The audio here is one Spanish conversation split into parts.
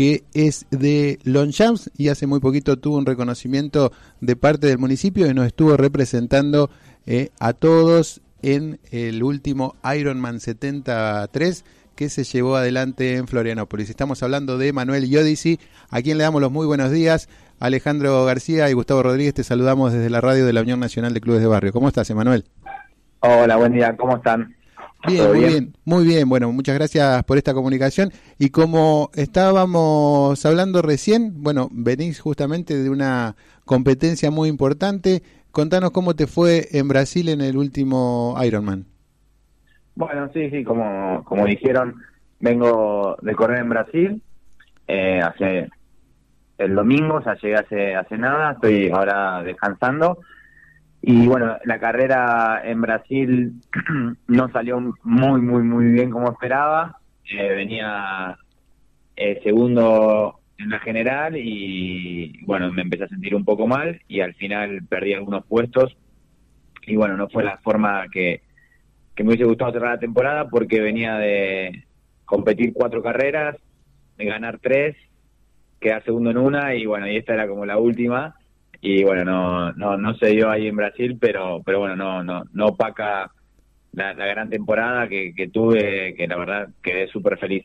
que es de Longchamps y hace muy poquito tuvo un reconocimiento de parte del municipio y nos estuvo representando eh, a todos en el último Ironman 73 que se llevó adelante en Florianópolis. Estamos hablando de Manuel Yodici, a quien le damos los muy buenos días. Alejandro García y Gustavo Rodríguez, te saludamos desde la radio de la Unión Nacional de Clubes de Barrio. ¿Cómo estás, Emanuel? Hola, buen día, ¿cómo están? Bien, muy bien? muy bien. Bueno, muchas gracias por esta comunicación. Y como estábamos hablando recién, bueno, venís justamente de una competencia muy importante. Contanos cómo te fue en Brasil en el último Ironman. Bueno, sí, sí, como, como dijeron, vengo de correr en Brasil. Eh, hace el domingo, o sea, llegué hace, hace nada, estoy ahora descansando. Y bueno, la carrera en Brasil no salió muy, muy, muy bien como esperaba. Eh, venía eh, segundo en la general y bueno, me empecé a sentir un poco mal y al final perdí algunos puestos. Y bueno, no fue la forma que, que me hubiese gustado cerrar la temporada porque venía de competir cuatro carreras, de ganar tres quedar segundo en una y bueno, y esta era como la última y bueno, no no no se dio ahí en Brasil, pero pero bueno, no no no opaca la, gran temporada que, que tuve, que la verdad quedé súper feliz.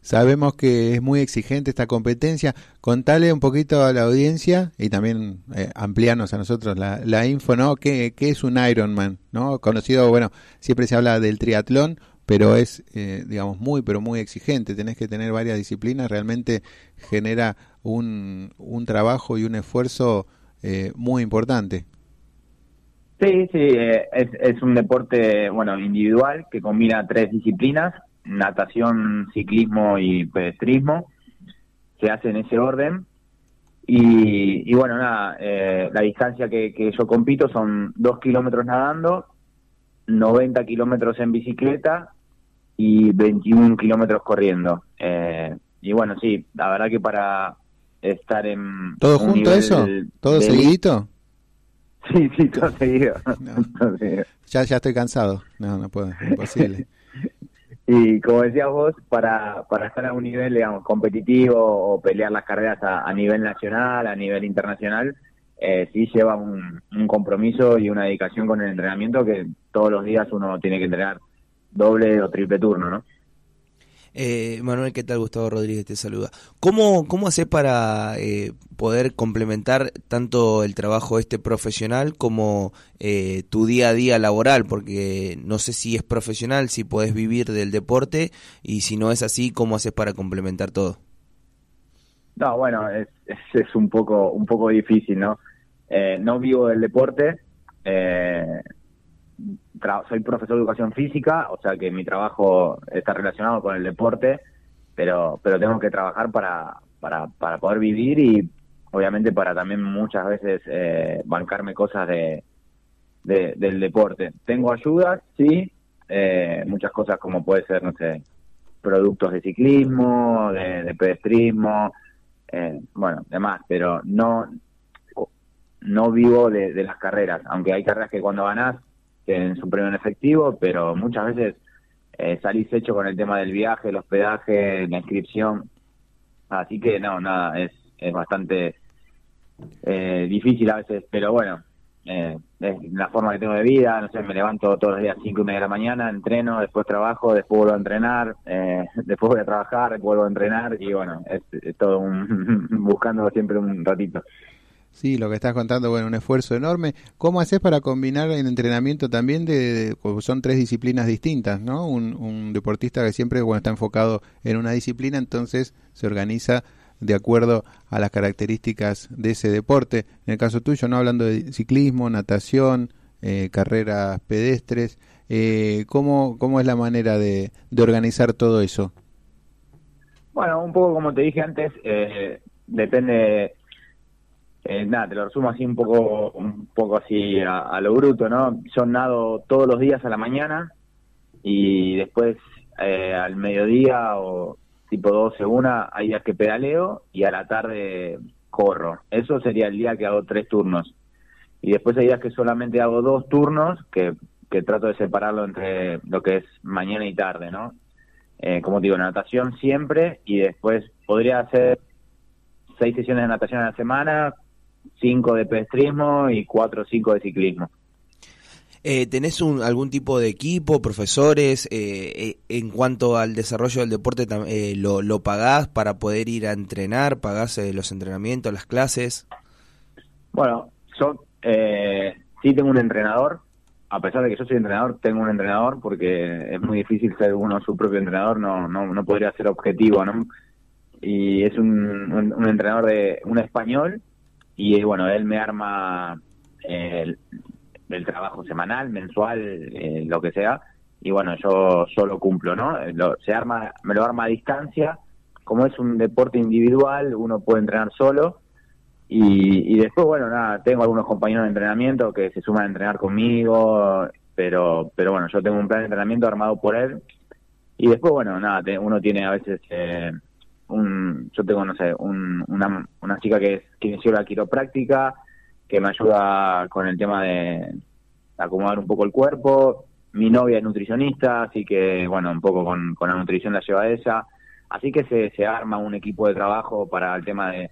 Sabemos que es muy exigente esta competencia. Contale un poquito a la audiencia y también eh, ampliarnos a nosotros la, la info, ¿no? ¿Qué, ¿Qué, es un Ironman? ¿no? Conocido, bueno, siempre se habla del triatlón, pero es, eh, digamos, muy, pero muy exigente. Tenés que tener varias disciplinas, realmente genera un, un trabajo y un esfuerzo eh, muy importante. Sí, sí, eh, es, es un deporte, bueno, individual que combina tres disciplinas, natación, ciclismo y pedestrismo. Se hace en ese orden. Y, bueno, nada, la distancia que, que yo compito son dos kilómetros nadando, 90 kilómetros en bicicleta y 21 kilómetros corriendo. Eh, y bueno, sí, la verdad que para estar en... ¿Todo junto eso? ¿Todo seguidito? Sí, sí, todo seguido. Ya, ya estoy cansado. No, no puedo, imposible. y como decías vos, para, para estar a un nivel, digamos, competitivo o pelear las carreras a, nivel nacional, a nivel internacional, eh, sí lleva un, un compromiso y una dedicación con el entrenamiento que todos los días uno tiene que entrenar doble o triple turno, ¿no? Eh, Manuel, ¿qué tal? Gustavo Rodríguez te saluda. ¿Cómo, cómo haces para eh, poder complementar tanto el trabajo este profesional como eh, tu día a día laboral? Porque no sé si es profesional, si podés vivir del deporte y si no es así, ¿cómo haces para complementar todo? No, bueno, es, es, un poco un poco difícil, ¿no? Eh, no vivo del deporte, eh, soy profesor de educación física, o sea que mi trabajo está relacionado con el deporte, pero, pero tengo que trabajar para, para, para poder vivir y obviamente para también muchas veces eh, bancarme cosas de, del deporte. Tengo ayudas, sí, eh, muchas cosas como puede ser, no sé, productos de ciclismo, de, pedestrismo, eh, bueno, demás, pero no no vivo de, de, las carreras, aunque hay carreras que cuando ganás en su premio en efectivo, pero muchas veces eh, salís hecho con el tema del viaje, el hospedaje, la inscripción. Así que no, nada, es, es bastante eh, difícil a veces, pero bueno, eh, es la forma que tengo de vida, no sé, me levanto todos los días cinco y media de la mañana, entreno, después trabajo, después vuelvo a entrenar, eh, después voy a trabajar, vuelvo a entrenar y bueno, es, es todo un, buscando siempre un ratito. Sí, lo que estás contando, bueno, un esfuerzo enorme. ¿Cómo haces para combinar el entrenamiento también de, son tres disciplinas distintas, ¿no? Un, deportista que siempre, bueno, está enfocado en una disciplina, entonces se organiza de acuerdo a las características de ese deporte. En el caso tuyo, ¿no? Hablando de ciclismo, natación, eh, carreras pedestres, eh, ¿cómo, ¿cómo es la manera de, de organizar todo eso? Bueno, un poco como te dije antes, eh, depende eh, nada, te lo resumo así un poco, un poco así a, lo bruto, ¿no? Yo nado todos los días a la mañana y después eh, al mediodía o tipo 12, una, hay días que pedaleo y a la tarde corro. Eso sería el día que hago tres turnos. Y después hay días que solamente hago dos turnos, que, que trato de separarlo entre lo que es mañana y tarde, ¿no? eh, como digo, natación siempre y después podría hacer seis sesiones de natación a la semana, cinco de pedestrismo y cuatro o cinco de ciclismo. Eh, ¿Tenés un, algún tipo de equipo, profesores? Eh, eh, en cuanto al desarrollo del deporte, lo, ¿lo pagás para poder ir a entrenar? ¿Pagás los entrenamientos, las clases? Bueno, yo sí tengo un entrenador. A pesar de que yo soy entrenador, tengo un entrenador porque es muy difícil ser uno su propio entrenador, no, no, no podría ser objetivo, ¿no? Y es un, un entrenador de un español y bueno, él me arma el, trabajo semanal, mensual, eh, lo que sea, y bueno, yo, solo cumplo, ¿no? se arma, me lo arma a distancia, como es un deporte individual, uno puede entrenar solo, y, y después, bueno, nada, tengo algunos compañeros de entrenamiento que se suman a entrenar conmigo, pero, pero bueno, yo tengo un plan de entrenamiento armado por él, y después, bueno, nada, uno tiene a veces... Eh, un, yo tengo, no sé, un, una, una chica que es la quiropráctica, que me ayuda con el tema de acomodar un poco el cuerpo. Mi novia es nutricionista, así que, bueno, un poco con, con la nutrición la lleva ella. Así que se, se arma un equipo de trabajo para el tema de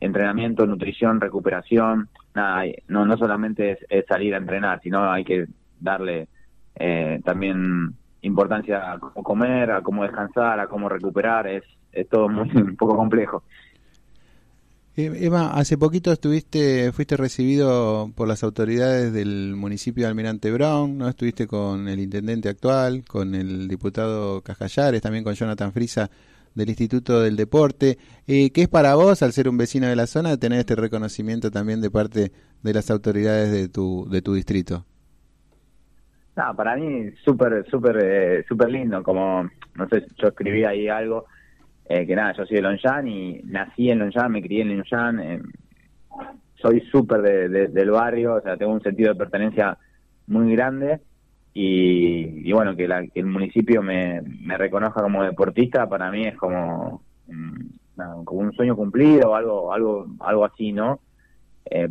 entrenamiento, nutrición, recuperación. Nada, no, no solamente es, salir a entrenar, sino hay que darle eh, también importancia a cómo comer, a cómo descansar, a cómo recuperar. Es, es todo muy, un poco complejo. Eh, Emma, hace poquito estuviste, fuiste recibido por las autoridades del municipio de Almirante Brown, ¿no? Estuviste con el intendente actual, con el diputado Cascallares, también con Jonathan Frisa del Instituto del Deporte. Eh, ¿Qué es para vos, al ser un vecino de la zona, tener este reconocimiento también de parte de las autoridades de tu, de tu distrito? No, para mí súper, súper, eh, súper lindo, como, no sé, yo escribí ahí algo eh, que nada, yo soy de Longyan y nací en Longyan, me crié en Longyan, eh, soy súper de, del barrio, o sea, tengo un sentido de pertenencia muy grande y, bueno, que, el municipio me, me, reconozca como deportista para mí es como, mm, como un sueño cumplido o algo, algo, algo así, ¿no? Eh,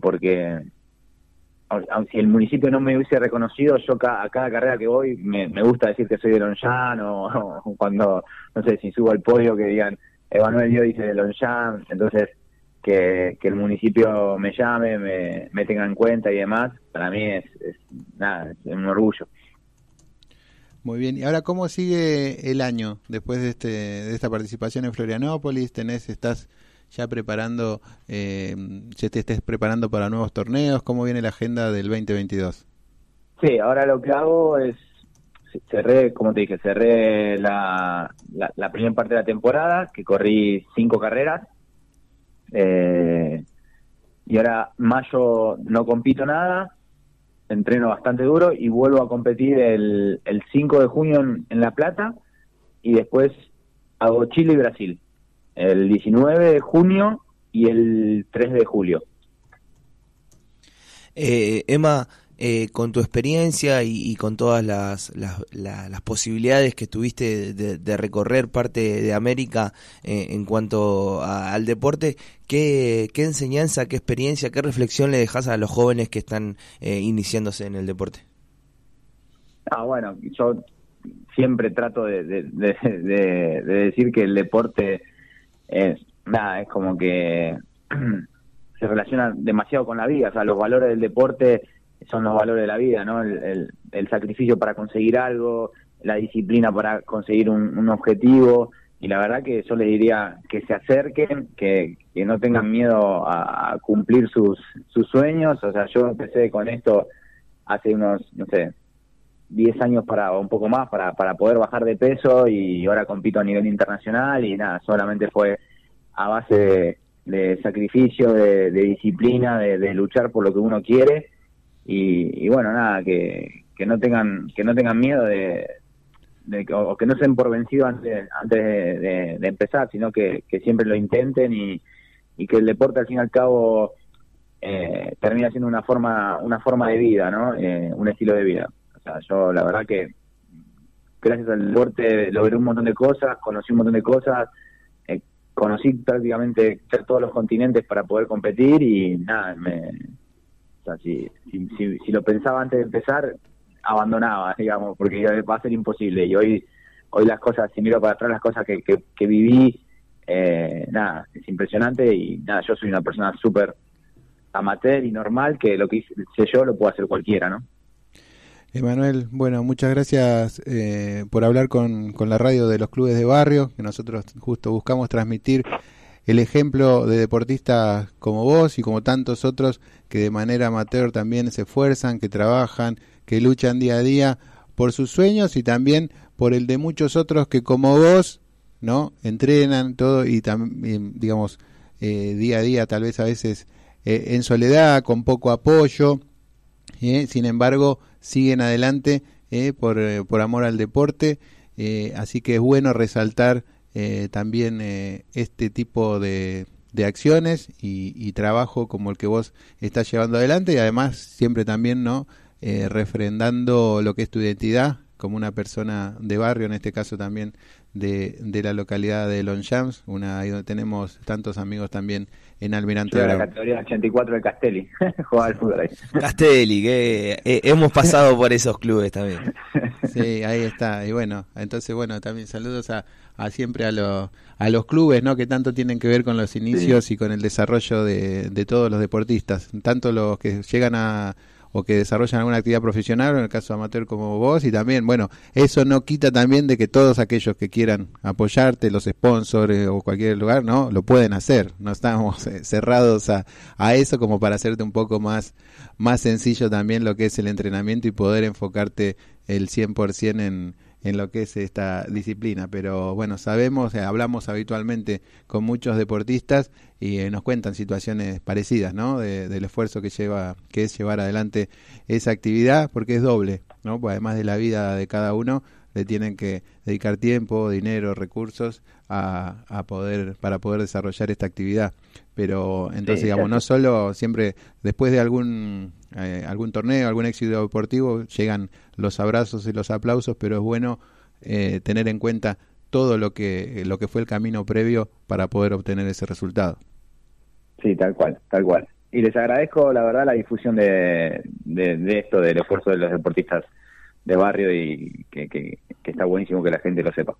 porque si el municipio no me hubiese reconocido, yo a cada carrera que voy me, gusta decir que soy de Longyan o, cuando, no sé, si subo al podio que digan, Emanuel Dio dice de Longyan, entonces que, el municipio me llame, me, me, tenga en cuenta y demás, para mí es, nada, es un orgullo. Muy bien, y ahora cómo sigue el año después de, este, de esta participación en Florianópolis, tenés, estás ya preparando, eh, ya te estés preparando para nuevos torneos? ¿Cómo viene la agenda del 2022? Sí, ahora lo que hago es, cerré, como te dije, cerré la, la, primera parte de la temporada, que corrí cinco carreras. Eh, y ahora mayo no compito nada, entreno bastante duro y vuelvo a competir el, el 5 de junio en La Plata y después hago Chile y Brasil el 19 de junio y el 3 de julio. Eh, Emma, eh, con tu experiencia y, con todas las, las, posibilidades que tuviste de, recorrer parte de América eh, en cuanto al deporte, ¿qué, ¿qué, enseñanza, qué experiencia, qué reflexión le dejas a los jóvenes que están iniciándose en el deporte? Ah, bueno, yo siempre trato de, de decir que el deporte es, nada, es como que se relaciona demasiado con la vida, o sea, los valores del deporte son los valores de la vida, ¿no? El, el, sacrificio para conseguir algo, la disciplina para conseguir un, objetivo, y la verdad que yo les diría que se acerquen, que, que no tengan miedo a, cumplir sus, sus sueños, o sea, yo empecé con esto hace unos, no sé, 10 años para un poco más para, para poder bajar de peso y ahora compito a nivel internacional y nada, solamente fue a base de, sacrificio, de, disciplina, de, luchar por lo que uno quiere y, bueno, nada, que, que no tengan que no tengan miedo de, o que no se por vencidos antes, antes de, empezar, sino que, siempre lo intenten y, y que el deporte al fin y al cabo eh, termina siendo una forma una forma de vida, ¿no? Eh, un estilo de vida. O sea, yo la verdad que gracias al deporte logré un montón de cosas, conocí un montón de cosas, eh, conocí prácticamente todos los continentes para poder competir y nada, me, o sea, si, si, lo pensaba antes de empezar, abandonaba, digamos, porque va a ser imposible. Y hoy hoy las cosas, si miro para atrás las cosas que, que, viví, eh, nada, es impresionante y nada, yo soy una persona súper amateur y normal que lo que hice yo lo puede hacer cualquiera, ¿no? Emanuel, bueno, muchas gracias eh, por hablar con, con la radio de los clubes de barrio, que nosotros justo buscamos transmitir el ejemplo de deportistas como vos y como tantos otros que de manera amateur también se esfuerzan, que trabajan, que luchan día a día por sus sueños y también por el de muchos otros que como vos, ¿no? Entrenan todo y también, digamos, eh, día a día, tal vez a veces eh, en soledad, con poco apoyo, ¿eh? sin embargo, siguen adelante por, por amor al deporte, así que es bueno resaltar también este tipo de, de acciones y, y, trabajo como el que vos estás llevando adelante y además siempre también no eh, refrendando lo que es tu identidad como una persona de barrio, en este caso también de, de la localidad de Longchamps, una ahí donde tenemos tantos amigos también en Almirante Brown. la categoría 84 de Castelli, jugaba al fútbol ahí. Castelli, que eh, hemos pasado por esos clubes también. Sí, ahí está. Y bueno, entonces bueno, también saludos a, a siempre a, los a los clubes, ¿no? Que tanto tienen que ver con los inicios y con el desarrollo de, de todos los deportistas, tanto los que llegan a o que desarrollan alguna actividad profesional, en el caso amateur como vos, y también, bueno, eso no quita también de que todos aquellos que quieran apoyarte, los sponsors o cualquier lugar, ¿no? Lo pueden hacer, no estamos eh, cerrados a, a eso como para hacerte un poco más, más sencillo también lo que es el entrenamiento y poder enfocarte el 100% en en lo que es esta disciplina. Pero bueno, sabemos, eh, hablamos habitualmente con muchos deportistas y eh, nos cuentan situaciones parecidas, ¿no? del esfuerzo que lleva, que es llevar adelante esa actividad, porque es doble, ¿no? Pues además de la vida de cada uno, le tienen que dedicar tiempo, dinero, recursos a, a poder para poder desarrollar esta actividad. Pero entonces, digamos, no solo siempre después de algún eh, algún torneo, algún éxito deportivo, llegan los abrazos y los aplausos, pero es bueno eh, tener en cuenta todo lo que, lo que fue el camino previo para poder obtener ese resultado. Sí, tal cual, tal cual. Y les agradezco, la verdad, la difusión de, de, esto, del esfuerzo de los deportistas de barrio y que, que está buenísimo que la gente lo sepa.